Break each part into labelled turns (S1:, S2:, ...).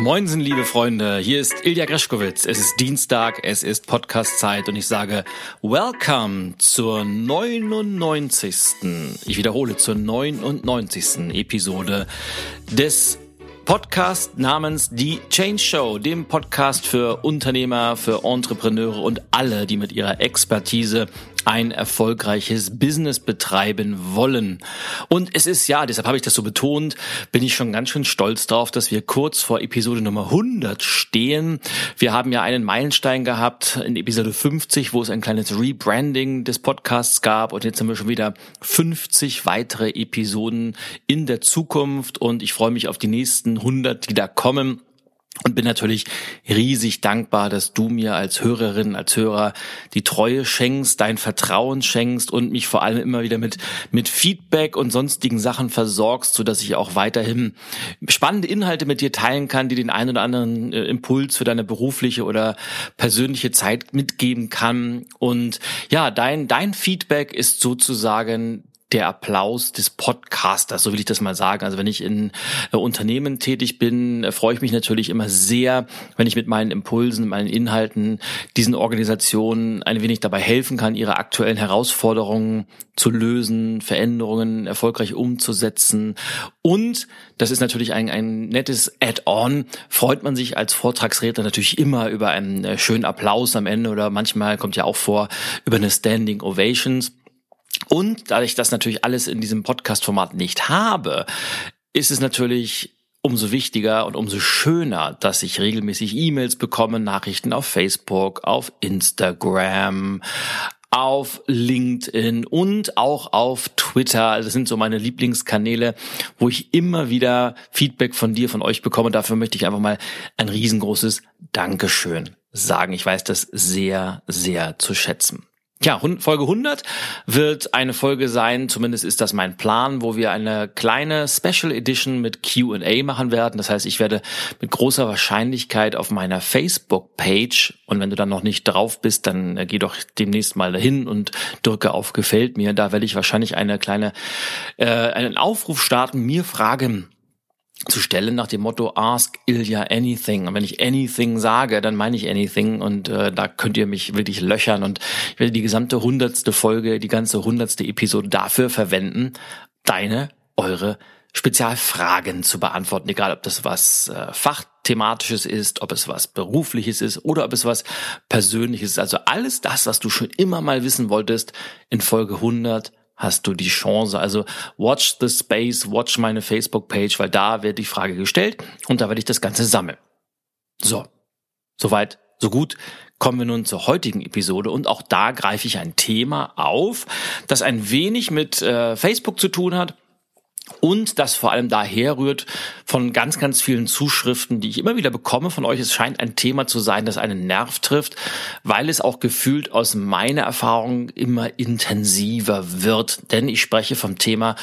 S1: Moinsen, liebe Freunde, hier ist Ilja Greschkowitz. Es ist Dienstag, es ist Podcast-Zeit und ich sage Welcome zur 99. Ich wiederhole, zur 99. Episode des Podcast namens Die Change Show, dem Podcast für Unternehmer, für Entrepreneure und alle, die mit ihrer Expertise ein erfolgreiches Business betreiben wollen. Und es ist ja, deshalb habe ich das so betont, bin ich schon ganz schön stolz drauf, dass wir kurz vor Episode Nummer 100 stehen. Wir haben ja einen Meilenstein gehabt in Episode 50, wo es ein kleines Rebranding des Podcasts gab und jetzt haben wir schon wieder 50 weitere Episoden in der Zukunft und ich freue mich auf die nächsten 100, die da kommen und bin natürlich riesig dankbar, dass du mir als Hörerin, als Hörer die Treue schenkst, dein Vertrauen schenkst und mich vor allem immer wieder mit, mit Feedback und sonstigen Sachen versorgst, so dass ich auch weiterhin spannende Inhalte mit dir teilen kann, die den einen oder anderen äh, Impuls für deine berufliche oder persönliche Zeit mitgeben kann. Und ja, dein, dein Feedback ist sozusagen der Applaus des Podcasters, so will ich das mal sagen. Also wenn ich in äh, Unternehmen tätig bin, äh, freue ich mich natürlich immer sehr, wenn ich mit meinen Impulsen, meinen Inhalten diesen Organisationen ein wenig dabei helfen kann, ihre aktuellen Herausforderungen zu lösen, Veränderungen erfolgreich umzusetzen. Und das ist natürlich ein, ein nettes Add-on. Freut man sich als Vortragsredner natürlich immer über einen äh, schönen Applaus am Ende oder manchmal kommt ja auch vor über eine Standing Ovations. Und dadurch, dass natürlich alles in diesem Podcast-Format nicht habe, ist es natürlich umso wichtiger und umso schöner, dass ich regelmäßig E-Mails bekomme, Nachrichten auf Facebook, auf Instagram, auf LinkedIn und auch auf Twitter. Also das sind so meine Lieblingskanäle, wo ich immer wieder Feedback von dir, von euch bekomme. Dafür möchte ich einfach mal ein riesengroßes Dankeschön sagen. Ich weiß das sehr, sehr zu schätzen. Ja, Folge 100 wird eine Folge sein, zumindest ist das mein Plan, wo wir eine kleine Special Edition mit Q&A machen werden. Das heißt, ich werde mit großer Wahrscheinlichkeit auf meiner Facebook-Page und wenn du dann noch nicht drauf bist, dann äh, geh doch demnächst mal dahin und drücke auf Gefällt mir. Da werde ich wahrscheinlich eine kleine, äh, einen Aufruf starten, mir Fragen zu stellen nach dem Motto Ask Ilya anything. Und wenn ich anything sage, dann meine ich anything und äh, da könnt ihr mich wirklich löchern und ich werde die gesamte hundertste Folge, die ganze hundertste Episode dafür verwenden, deine, eure Spezialfragen zu beantworten, egal ob das was äh, fachthematisches ist, ob es was berufliches ist oder ob es was persönliches ist. Also alles das, was du schon immer mal wissen wolltest, in Folge 100 hast du die Chance. Also watch the space, watch meine Facebook-Page, weil da wird die Frage gestellt und da werde ich das Ganze sammeln. So, soweit, so gut. Kommen wir nun zur heutigen Episode und auch da greife ich ein Thema auf, das ein wenig mit äh, Facebook zu tun hat und das vor allem daher rührt von ganz, ganz vielen Zuschriften, die ich immer wieder bekomme von euch. Es scheint ein Thema zu sein, das einen Nerv trifft, weil es auch gefühlt aus meiner Erfahrung immer intensiver wird. Denn ich spreche vom Thema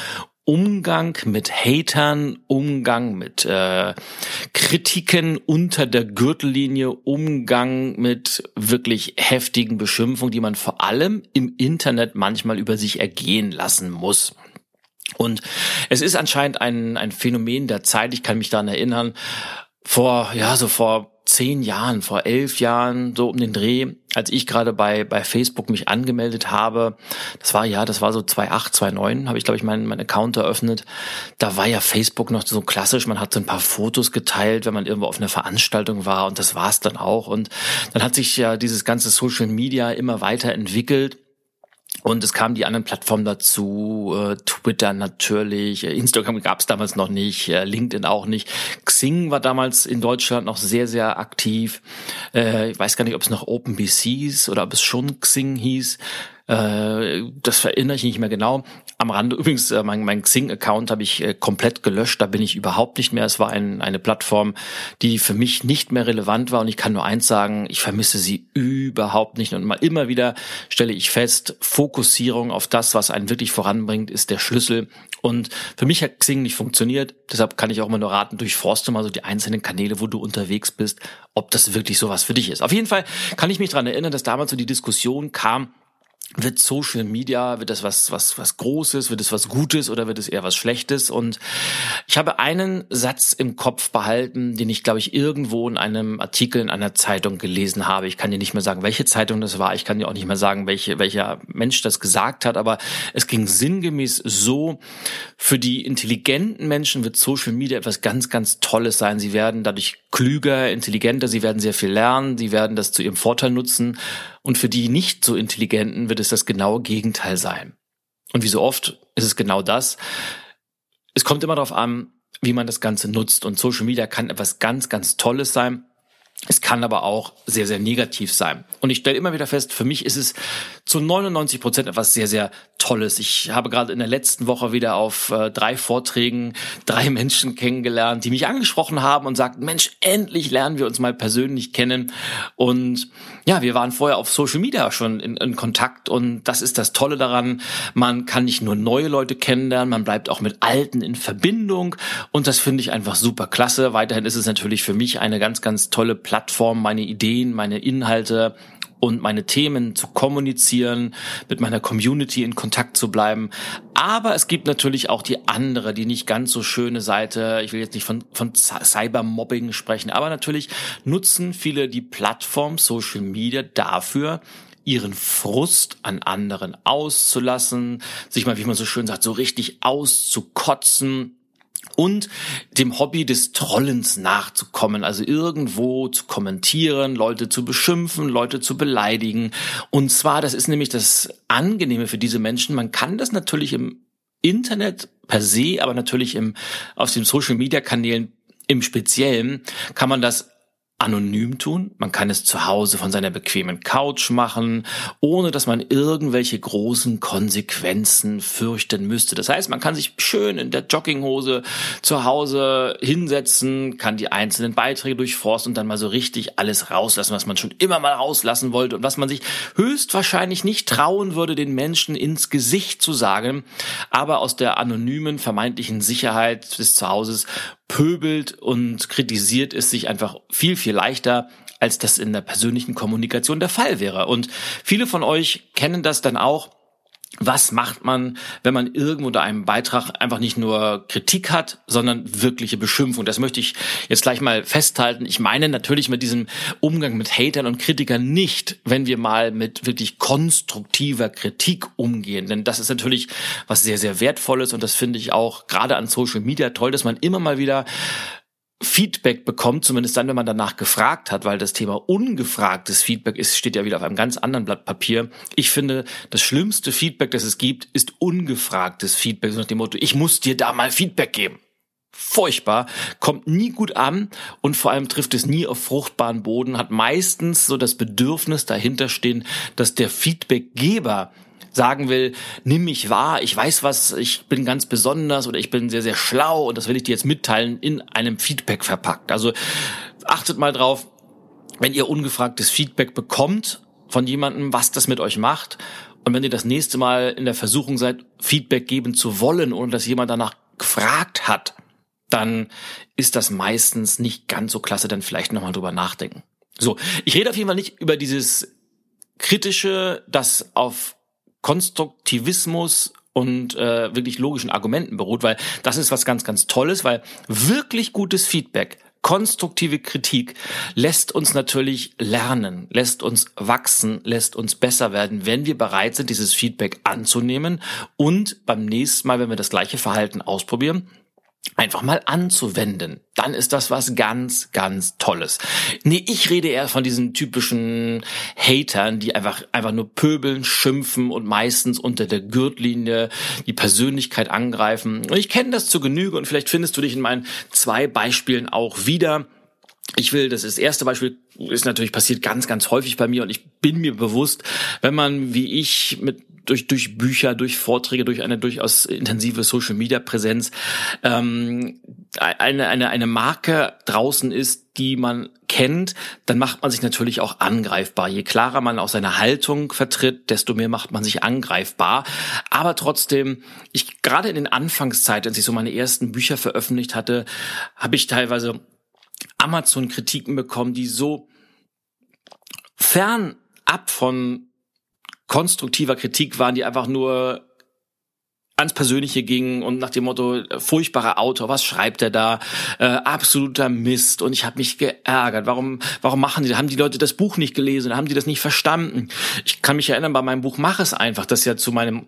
S1: Umgang mit Hatern, Umgang mit äh, Kritiken unter der Gürtellinie, Umgang mit wirklich heftigen Beschimpfungen, die man vor allem im Internet manchmal über sich ergehen lassen muss. Und es ist anscheinend ein, ein Phänomen der Zeit. Ich kann mich daran erinnern, vor, ja, so vor zehn Jahren, vor elf Jahren, so um den Dreh, als ich gerade bei, bei Facebook mich angemeldet habe, das war ja, das war so 2008, 2009, habe ich, glaube ich, meinen mein Account eröffnet. Da war ja Facebook noch so klassisch, man hat so ein paar Fotos geteilt, wenn man irgendwo auf einer Veranstaltung war und das war's dann auch. Und dann hat sich ja dieses ganze Social Media immer weiter entwickelt. Und es kamen die anderen Plattformen dazu, äh, Twitter natürlich, äh, Instagram gab es damals noch nicht, äh, LinkedIn auch nicht. Xing war damals in Deutschland noch sehr, sehr aktiv. Ich weiß gar nicht, ob es noch OpenBC hieß oder ob es schon Xing hieß. Äh, das erinnere ich nicht mehr genau. Am Rande übrigens, äh, mein, mein Xing-Account habe ich äh, komplett gelöscht. Da bin ich überhaupt nicht mehr. Es war ein, eine Plattform, die für mich nicht mehr relevant war. Und ich kann nur eins sagen, ich vermisse sie überhaupt nicht. Und mal immer wieder stelle ich fest, Fokussierung auf das, was einen wirklich voranbringt, ist der Schlüssel. Und für mich hat Xing nicht funktioniert. Deshalb kann ich auch immer nur raten, durchforste mal so die einzelnen Kanäle, wo du unterwegs bist, ob das wirklich sowas für dich ist. Auf jeden Fall kann ich mich daran erinnern, dass damals so die Diskussion kam, wird Social Media, wird das was, was, was Großes, wird es was Gutes oder wird es eher was Schlechtes? Und ich habe einen Satz im Kopf behalten, den ich, glaube ich, irgendwo in einem Artikel in einer Zeitung gelesen habe. Ich kann dir nicht mehr sagen, welche Zeitung das war. Ich kann dir auch nicht mehr sagen, welche, welcher Mensch das gesagt hat. Aber es ging sinngemäß so, für die intelligenten Menschen wird Social Media etwas ganz, ganz Tolles sein. Sie werden dadurch klüger, intelligenter, sie werden sehr viel lernen, sie werden das zu ihrem Vorteil nutzen. Und für die nicht so Intelligenten wird es das genaue Gegenteil sein. Und wie so oft ist es genau das. Es kommt immer darauf an, wie man das Ganze nutzt. Und Social Media kann etwas ganz, ganz Tolles sein. Es kann aber auch sehr, sehr negativ sein. Und ich stelle immer wieder fest, für mich ist es zu 99 Prozent etwas sehr, sehr Tolles. Ich habe gerade in der letzten Woche wieder auf äh, drei Vorträgen drei Menschen kennengelernt, die mich angesprochen haben und sagten, Mensch, endlich lernen wir uns mal persönlich kennen. Und ja, wir waren vorher auf Social Media schon in, in Kontakt und das ist das Tolle daran. Man kann nicht nur neue Leute kennenlernen, man bleibt auch mit Alten in Verbindung und das finde ich einfach super klasse. Weiterhin ist es natürlich für mich eine ganz, ganz tolle Plattform, meine Ideen, meine Inhalte und meine Themen zu kommunizieren, mit meiner Community in Kontakt zu bleiben. Aber es gibt natürlich auch die andere, die nicht ganz so schöne Seite. Ich will jetzt nicht von, von Cybermobbing sprechen, aber natürlich nutzen viele die Plattform Social Media dafür, ihren Frust an anderen auszulassen, sich mal, wie man so schön sagt, so richtig auszukotzen und dem Hobby des Trollens nachzukommen, also irgendwo zu kommentieren, Leute zu beschimpfen, Leute zu beleidigen. Und zwar, das ist nämlich das Angenehme für diese Menschen. Man kann das natürlich im Internet per se, aber natürlich im, aus den Social Media Kanälen im Speziellen kann man das anonym tun. Man kann es zu Hause von seiner bequemen Couch machen, ohne dass man irgendwelche großen Konsequenzen fürchten müsste. Das heißt, man kann sich schön in der Jogginghose zu Hause hinsetzen, kann die einzelnen Beiträge durchforsten und dann mal so richtig alles rauslassen, was man schon immer mal rauslassen wollte und was man sich höchstwahrscheinlich nicht trauen würde, den Menschen ins Gesicht zu sagen, aber aus der anonymen vermeintlichen Sicherheit des Zuhauses pöbelt und kritisiert es sich einfach viel, viel leichter, als das in der persönlichen Kommunikation der Fall wäre. Und viele von euch kennen das dann auch, was macht man, wenn man irgendwo unter einem Beitrag einfach nicht nur Kritik hat, sondern wirkliche Beschimpfung? Das möchte ich jetzt gleich mal festhalten. Ich meine natürlich mit diesem Umgang mit Hatern und Kritikern nicht, wenn wir mal mit wirklich konstruktiver Kritik umgehen. Denn das ist natürlich was sehr, sehr Wertvolles und das finde ich auch gerade an Social Media toll, dass man immer mal wieder Feedback bekommt, zumindest dann, wenn man danach gefragt hat, weil das Thema ungefragtes Feedback ist, steht ja wieder auf einem ganz anderen Blatt Papier. Ich finde, das schlimmste Feedback, das es gibt, ist ungefragtes Feedback, so nach dem Motto, ich muss dir da mal Feedback geben. Furchtbar, kommt nie gut an und vor allem trifft es nie auf fruchtbaren Boden, hat meistens so das Bedürfnis dahinter stehen, dass der Feedbackgeber sagen will, nimm mich wahr, ich weiß was, ich bin ganz besonders oder ich bin sehr, sehr schlau und das will ich dir jetzt mitteilen, in einem Feedback verpackt. Also achtet mal drauf, wenn ihr ungefragtes Feedback bekommt von jemandem, was das mit euch macht. Und wenn ihr das nächste Mal in der Versuchung seid, Feedback geben zu wollen, ohne dass jemand danach gefragt hat, dann ist das meistens nicht ganz so klasse, dann vielleicht nochmal drüber nachdenken. So, ich rede auf jeden Fall nicht über dieses kritische, das auf Konstruktivismus und äh, wirklich logischen Argumenten beruht, weil das ist was ganz, ganz Tolles, weil wirklich gutes Feedback, konstruktive Kritik lässt uns natürlich lernen, lässt uns wachsen, lässt uns besser werden, wenn wir bereit sind, dieses Feedback anzunehmen und beim nächsten Mal, wenn wir das gleiche Verhalten ausprobieren, einfach mal anzuwenden. Dann ist das was ganz, ganz Tolles. Nee, ich rede eher von diesen typischen Hatern, die einfach, einfach nur pöbeln, schimpfen und meistens unter der Gürtellinie die Persönlichkeit angreifen. Und ich kenne das zu Genüge und vielleicht findest du dich in meinen zwei Beispielen auch wieder. Ich will, das ist das erste Beispiel, ist natürlich passiert ganz, ganz häufig bei mir und ich bin mir bewusst, wenn man wie ich mit durch, durch Bücher, durch Vorträge, durch eine durchaus intensive Social Media Präsenz ähm, eine, eine, eine Marke draußen ist, die man kennt, dann macht man sich natürlich auch angreifbar. Je klarer man auch seine Haltung vertritt, desto mehr macht man sich angreifbar. Aber trotzdem, ich gerade in den Anfangszeiten, als ich so meine ersten Bücher veröffentlicht hatte, habe ich teilweise Amazon-Kritiken bekommen, die so fern ab von konstruktiver Kritik waren, die einfach nur ans Persönliche ging und nach dem Motto, äh, furchtbarer Autor, was schreibt er da? Äh, absoluter Mist. Und ich habe mich geärgert. Warum, warum machen die, haben die Leute das Buch nicht gelesen? Haben die das nicht verstanden? Ich kann mich erinnern, bei meinem Buch Mach es einfach, das ja zu meinem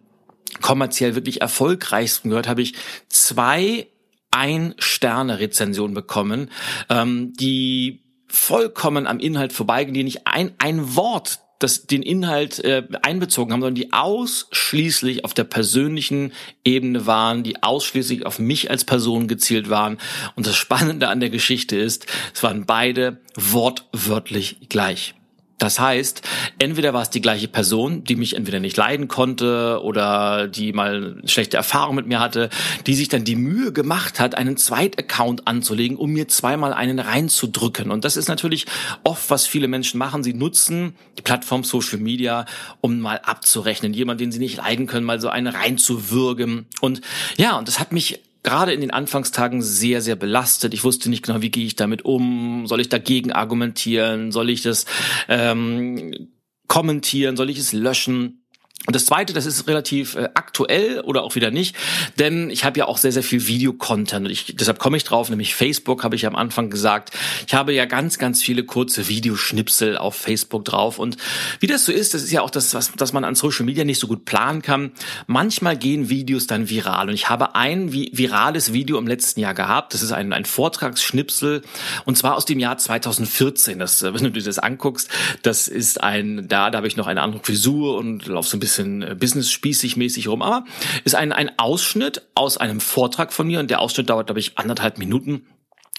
S1: kommerziell wirklich erfolgreichsten gehört, habe ich zwei Ein-Sterne-Rezensionen bekommen, ähm, die vollkommen am Inhalt vorbeigehen, die nicht ein, ein Wort das den Inhalt äh, einbezogen haben, sondern die ausschließlich auf der persönlichen Ebene waren, die ausschließlich auf mich als Person gezielt waren. Und das Spannende an der Geschichte ist, es waren beide wortwörtlich gleich. Das heißt, entweder war es die gleiche Person, die mich entweder nicht leiden konnte oder die mal schlechte Erfahrung mit mir hatte, die sich dann die Mühe gemacht hat, einen Zweitaccount anzulegen, um mir zweimal einen reinzudrücken. Und das ist natürlich oft, was viele Menschen machen. Sie nutzen die Plattform Social Media, um mal abzurechnen, jemand, den sie nicht leiden können, mal so einen reinzuwürgen. Und ja, und das hat mich gerade in den Anfangstagen sehr, sehr belastet. Ich wusste nicht genau, wie gehe ich damit um? Soll ich dagegen argumentieren? Soll ich das ähm, kommentieren? Soll ich es löschen? Und das Zweite, das ist relativ äh, aktuell oder auch wieder nicht, denn ich habe ja auch sehr, sehr viel Videocontent. Und ich, deshalb komme ich drauf, nämlich Facebook, habe ich am Anfang gesagt. Ich habe ja ganz, ganz viele kurze Videoschnipsel auf Facebook drauf. Und wie das so ist, das ist ja auch das, was, was man an Social Media nicht so gut planen kann. Manchmal gehen Videos dann viral. Und ich habe ein virales Video im letzten Jahr gehabt. Das ist ein, ein Vortragsschnipsel und zwar aus dem Jahr 2014. Das, wenn du dir das anguckst, das ist ein, da, da habe ich noch eine andere Frisur und laufe so ein bisschen bisschen äh, business-spießig mäßig rum, aber ist ein, ein Ausschnitt aus einem Vortrag von mir und der Ausschnitt dauert, glaube ich, anderthalb Minuten.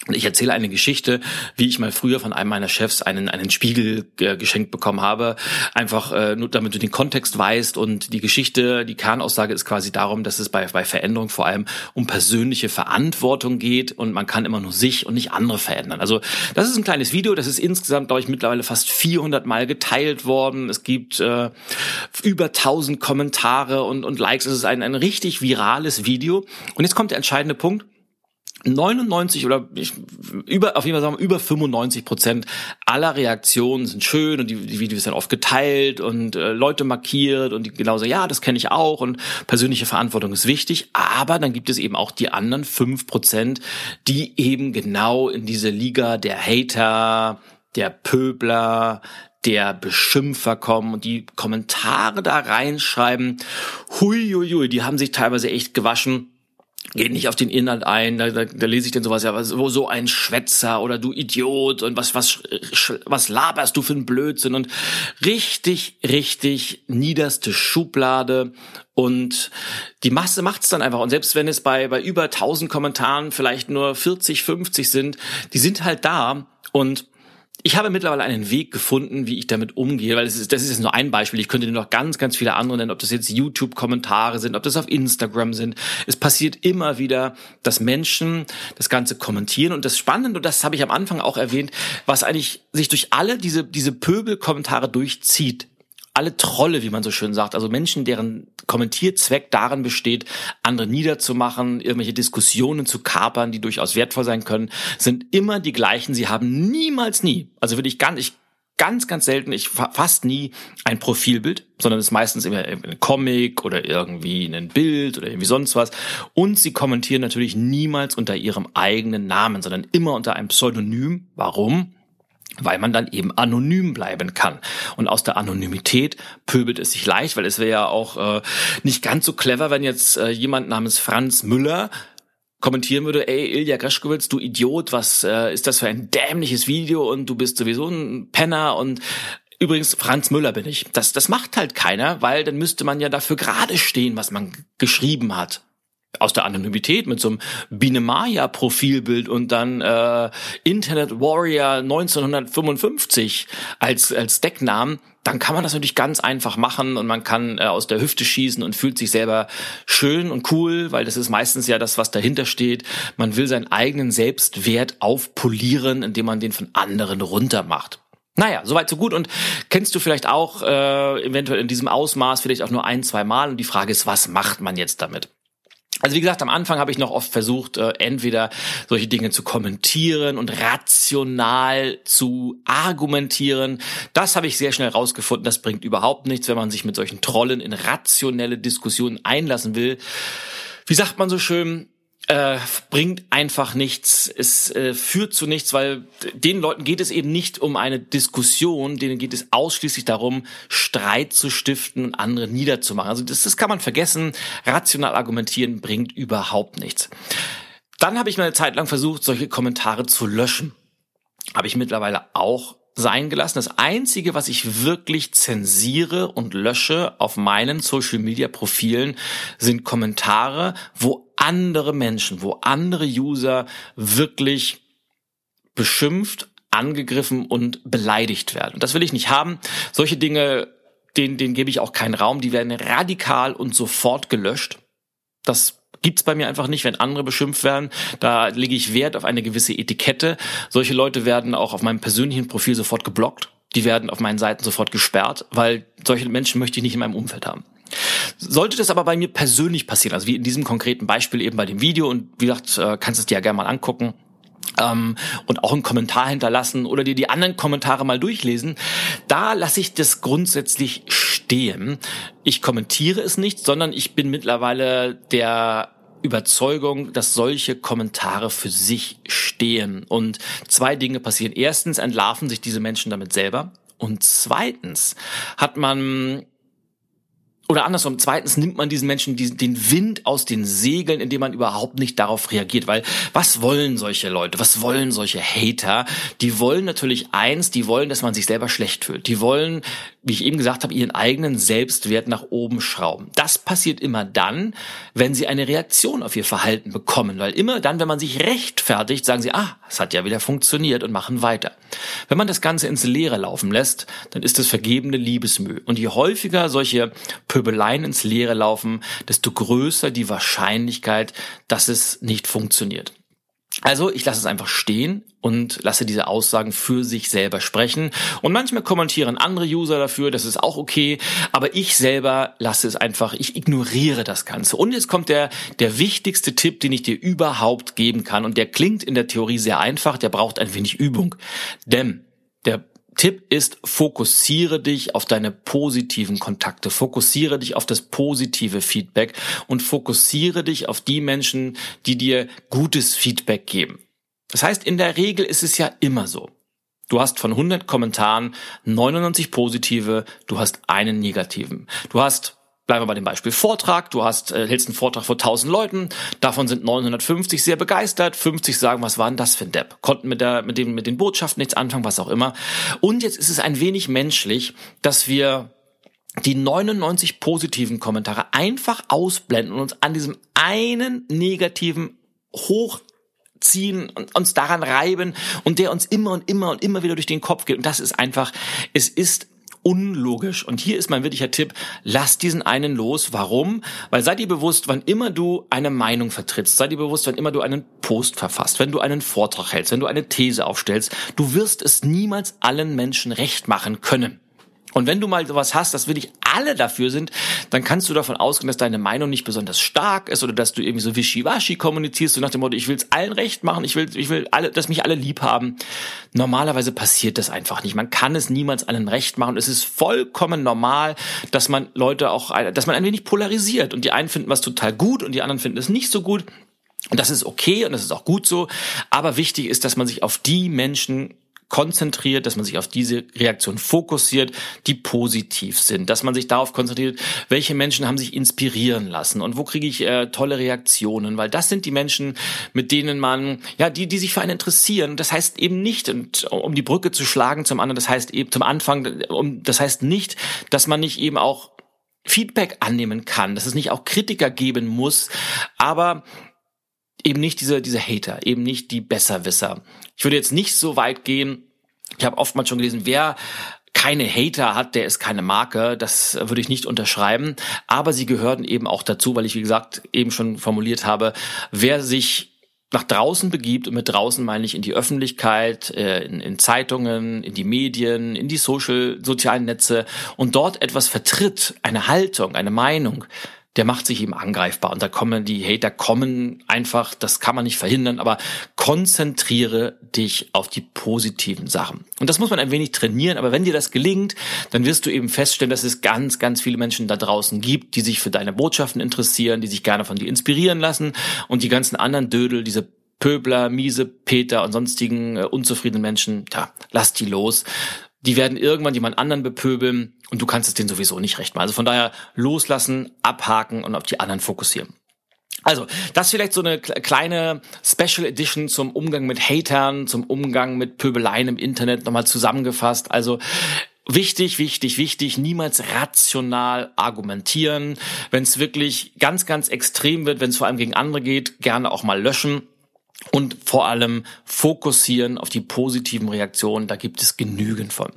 S1: Und ich erzähle eine Geschichte, wie ich mal früher von einem meiner Chefs einen, einen Spiegel äh, geschenkt bekommen habe. Einfach äh, nur damit du den Kontext weißt und die Geschichte, die Kernaussage ist quasi darum, dass es bei, bei Veränderung vor allem um persönliche Verantwortung geht und man kann immer nur sich und nicht andere verändern. Also das ist ein kleines Video, das ist insgesamt, glaube ich, mittlerweile fast 400 Mal geteilt worden. Es gibt äh, über 1000 Kommentare und, und Likes. Es ist ein, ein richtig virales Video. Und jetzt kommt der entscheidende Punkt. 99 oder ich, über auf jeden Fall sagen wir, über 95 Prozent aller Reaktionen sind schön und die, die Videos sind oft geteilt und äh, Leute markiert und die genauso ja das kenne ich auch und persönliche Verantwortung ist wichtig. Aber dann gibt es eben auch die anderen fünf Prozent die eben genau in diese Liga der Hater der Pöbler der Beschimpfer kommen und die Kommentare da reinschreiben. Hui, hui, hui die haben sich teilweise echt gewaschen geht nicht auf den Inhalt ein, da, da, da lese ich denn sowas, ja, was, so ein Schwätzer oder du Idiot und was, was, was laberst du für ein Blödsinn und richtig, richtig niederste Schublade und die Masse macht's dann einfach. Und selbst wenn es bei, bei über 1000 Kommentaren vielleicht nur 40, 50 sind, die sind halt da und ich habe mittlerweile einen Weg gefunden, wie ich damit umgehe, weil das ist, das ist jetzt nur ein Beispiel. Ich könnte dir noch ganz, ganz viele andere nennen, ob das jetzt YouTube-Kommentare sind, ob das auf Instagram sind. Es passiert immer wieder, dass Menschen das Ganze kommentieren. Und das Spannende, und das habe ich am Anfang auch erwähnt, was eigentlich sich durch alle diese, diese Pöbel-Kommentare durchzieht, alle Trolle, wie man so schön sagt, also Menschen, deren Kommentierzweck darin besteht, andere niederzumachen, irgendwelche Diskussionen zu kapern, die durchaus wertvoll sein können, sind immer die gleichen. Sie haben niemals nie, also ganz, ich ganz, ganz selten, ich fast nie ein Profilbild, sondern es ist meistens immer ein Comic oder irgendwie ein Bild oder irgendwie sonst was. Und sie kommentieren natürlich niemals unter ihrem eigenen Namen, sondern immer unter einem Pseudonym. Warum? Weil man dann eben anonym bleiben kann. Und aus der Anonymität pöbelt es sich leicht, weil es wäre ja auch äh, nicht ganz so clever, wenn jetzt äh, jemand namens Franz Müller kommentieren würde, ey, Ilja Greschkowitz, du Idiot, was äh, ist das für ein dämliches Video und du bist sowieso ein Penner und Übrigens, Franz Müller bin ich. Das, das macht halt keiner, weil dann müsste man ja dafür gerade stehen, was man geschrieben hat aus der Anonymität mit so einem Binemaya-Profilbild und dann äh, Internet Warrior 1955 als, als Decknamen, dann kann man das natürlich ganz einfach machen und man kann äh, aus der Hüfte schießen und fühlt sich selber schön und cool, weil das ist meistens ja das, was dahinter steht. Man will seinen eigenen Selbstwert aufpolieren, indem man den von anderen runtermacht. Naja, soweit so gut. Und kennst du vielleicht auch äh, eventuell in diesem Ausmaß vielleicht auch nur ein, zwei Mal. Und die Frage ist, was macht man jetzt damit? Also wie gesagt, am Anfang habe ich noch oft versucht, äh, entweder solche Dinge zu kommentieren und rational zu argumentieren. Das habe ich sehr schnell rausgefunden. Das bringt überhaupt nichts, wenn man sich mit solchen Trollen in rationelle Diskussionen einlassen will. Wie sagt man so schön? Äh, bringt einfach nichts, es äh, führt zu nichts, weil den Leuten geht es eben nicht um eine Diskussion, denen geht es ausschließlich darum, Streit zu stiften und andere niederzumachen. Also das, das kann man vergessen. Rational argumentieren bringt überhaupt nichts. Dann habe ich mal eine Zeit lang versucht, solche Kommentare zu löschen. Habe ich mittlerweile auch sein gelassen. Das Einzige, was ich wirklich zensiere und lösche auf meinen Social-Media-Profilen, sind Kommentare, wo andere Menschen, wo andere User wirklich beschimpft, angegriffen und beleidigt werden. Und das will ich nicht haben. Solche Dinge, denen, denen gebe ich auch keinen Raum. Die werden radikal und sofort gelöscht. Das gibt's bei mir einfach nicht, wenn andere beschimpft werden. Da lege ich Wert auf eine gewisse Etikette. Solche Leute werden auch auf meinem persönlichen Profil sofort geblockt. Die werden auf meinen Seiten sofort gesperrt, weil solche Menschen möchte ich nicht in meinem Umfeld haben. Sollte das aber bei mir persönlich passieren, also wie in diesem konkreten Beispiel eben bei dem Video und wie gesagt, äh, kannst du es dir ja gerne mal angucken, ähm, und auch einen Kommentar hinterlassen oder dir die anderen Kommentare mal durchlesen. Da lasse ich das grundsätzlich stehen. Ich kommentiere es nicht, sondern ich bin mittlerweile der Überzeugung, dass solche Kommentare für sich stehen. Und zwei Dinge passieren. Erstens entlarven sich diese Menschen damit selber. Und zweitens hat man oder andersrum, zweitens nimmt man diesen Menschen diesen, den Wind aus den Segeln, indem man überhaupt nicht darauf reagiert. Weil was wollen solche Leute? Was wollen solche Hater? Die wollen natürlich eins, die wollen, dass man sich selber schlecht fühlt. Die wollen, wie ich eben gesagt habe, ihren eigenen Selbstwert nach oben schrauben. Das passiert immer dann, wenn sie eine Reaktion auf ihr Verhalten bekommen. Weil immer dann, wenn man sich rechtfertigt, sagen sie, ah, es hat ja wieder funktioniert und machen weiter. Wenn man das Ganze ins Leere laufen lässt, dann ist es vergebene Liebesmühe. Und je häufiger solche Pöbeleien ins Leere laufen, desto größer die Wahrscheinlichkeit, dass es nicht funktioniert. Also ich lasse es einfach stehen und lasse diese Aussagen für sich selber sprechen. Und manchmal kommentieren andere User dafür, das ist auch okay, aber ich selber lasse es einfach, ich ignoriere das Ganze. Und jetzt kommt der, der wichtigste Tipp, den ich dir überhaupt geben kann. Und der klingt in der Theorie sehr einfach, der braucht ein wenig Übung. Denn der Tipp ist, fokussiere dich auf deine positiven Kontakte, fokussiere dich auf das positive Feedback und fokussiere dich auf die Menschen, die dir gutes Feedback geben. Das heißt, in der Regel ist es ja immer so. Du hast von 100 Kommentaren 99 positive, du hast einen negativen. Du hast Bleiben wir bei dem Beispiel Vortrag. Du hast, äh, hältst einen Vortrag vor 1000 Leuten. Davon sind 950 sehr begeistert. 50 sagen, was war denn das für ein Depp? Konnten mit der, mit dem, mit den Botschaften nichts anfangen, was auch immer. Und jetzt ist es ein wenig menschlich, dass wir die 99 positiven Kommentare einfach ausblenden und uns an diesem einen negativen hochziehen und uns daran reiben und der uns immer und immer und immer wieder durch den Kopf geht. Und das ist einfach, es ist unlogisch. Und hier ist mein wirklicher Tipp, lass diesen einen los. Warum? Weil sei dir bewusst, wann immer du eine Meinung vertrittst, sei dir bewusst, wann immer du einen Post verfasst, wenn du einen Vortrag hältst, wenn du eine These aufstellst, du wirst es niemals allen Menschen recht machen können. Und wenn du mal sowas hast, dass wirklich alle dafür sind, dann kannst du davon ausgehen, dass deine Meinung nicht besonders stark ist oder dass du irgendwie so wischiwaschi kommunizierst, so nach dem Motto, ich will es allen recht machen, ich will, ich will alle, dass mich alle lieb haben. Normalerweise passiert das einfach nicht. Man kann es niemals allen recht machen. Es ist vollkommen normal, dass man Leute auch, dass man ein wenig polarisiert und die einen finden was total gut und die anderen finden es nicht so gut. Und das ist okay und das ist auch gut so. Aber wichtig ist, dass man sich auf die Menschen konzentriert, dass man sich auf diese Reaktion fokussiert, die positiv sind, dass man sich darauf konzentriert, welche Menschen haben sich inspirieren lassen und wo kriege ich äh, tolle Reaktionen, weil das sind die Menschen, mit denen man, ja, die, die sich für einen interessieren. Das heißt eben nicht, und um die Brücke zu schlagen zum anderen, das heißt eben zum Anfang, um, das heißt nicht, dass man nicht eben auch Feedback annehmen kann, dass es nicht auch Kritiker geben muss, aber eben nicht diese, diese Hater, eben nicht die Besserwisser. Ich würde jetzt nicht so weit gehen, ich habe oftmals schon gelesen, wer keine Hater hat, der ist keine Marke. Das würde ich nicht unterschreiben. Aber sie gehören eben auch dazu, weil ich, wie gesagt, eben schon formuliert habe, wer sich nach draußen begibt, und mit draußen meine ich in die Öffentlichkeit, äh, in, in Zeitungen, in die Medien, in die Social, sozialen Netze und dort etwas vertritt, eine Haltung, eine Meinung, der macht sich eben angreifbar. Und da kommen die Hater kommen einfach, das kann man nicht verhindern, aber konzentriere dich auf die positiven Sachen. Und das muss man ein wenig trainieren, aber wenn dir das gelingt, dann wirst du eben feststellen, dass es ganz, ganz viele Menschen da draußen gibt, die sich für deine Botschaften interessieren, die sich gerne von dir inspirieren lassen und die ganzen anderen Dödel, diese Pöbler, miese Peter und sonstigen äh, unzufriedenen Menschen, ja, lass die los die werden irgendwann jemand anderen bepöbeln und du kannst es denen sowieso nicht recht machen. Also von daher loslassen, abhaken und auf die anderen fokussieren. Also, das vielleicht so eine kleine Special Edition zum Umgang mit Hatern, zum Umgang mit Pöbeleien im Internet nochmal zusammengefasst. Also, Wichtig, wichtig, wichtig, niemals rational argumentieren. Wenn es wirklich ganz, ganz extrem wird, wenn es vor allem gegen andere geht, gerne auch mal löschen und vor allem fokussieren auf die positiven Reaktionen. Da gibt es genügend von.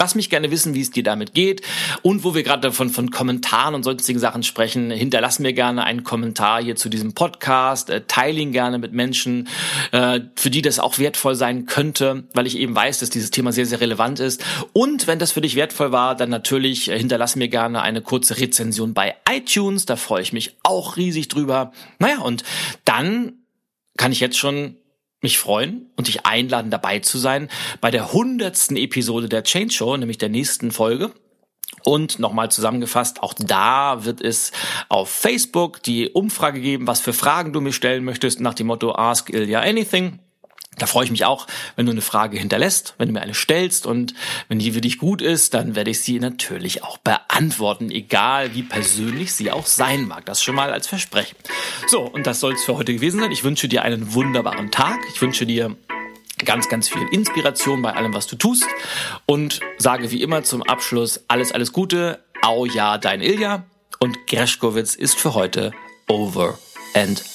S1: Lass mich gerne wissen, wie es dir damit geht. Und wo wir gerade von, von Kommentaren und sonstigen Sachen sprechen, hinterlass mir gerne einen Kommentar hier zu diesem Podcast, äh, teile ihn gerne mit Menschen, äh, für die das auch wertvoll sein könnte, weil ich eben weiß, dass dieses Thema sehr, sehr relevant ist. Und wenn das für dich wertvoll war, dann natürlich äh, hinterlass mir gerne eine kurze Rezension bei iTunes. Da freue ich mich auch riesig drüber. Naja, und dann kann ich jetzt schon mich freuen und dich einladen, dabei zu sein bei der hundertsten Episode der Change Show, nämlich der nächsten Folge. Und nochmal zusammengefasst, auch da wird es auf Facebook die Umfrage geben, was für Fragen du mir stellen möchtest, nach dem Motto Ask Ilya Anything. Da freue ich mich auch, wenn du eine Frage hinterlässt, wenn du mir eine stellst und wenn die für dich gut ist, dann werde ich sie natürlich auch beantworten, egal wie persönlich sie auch sein mag. Das schon mal als Versprechen. So, und das soll es für heute gewesen sein. Ich wünsche dir einen wunderbaren Tag. Ich wünsche dir ganz, ganz viel Inspiration bei allem, was du tust und sage wie immer zum Abschluss alles, alles Gute. Au ja, dein Ilja und Greschkowitz ist für heute over and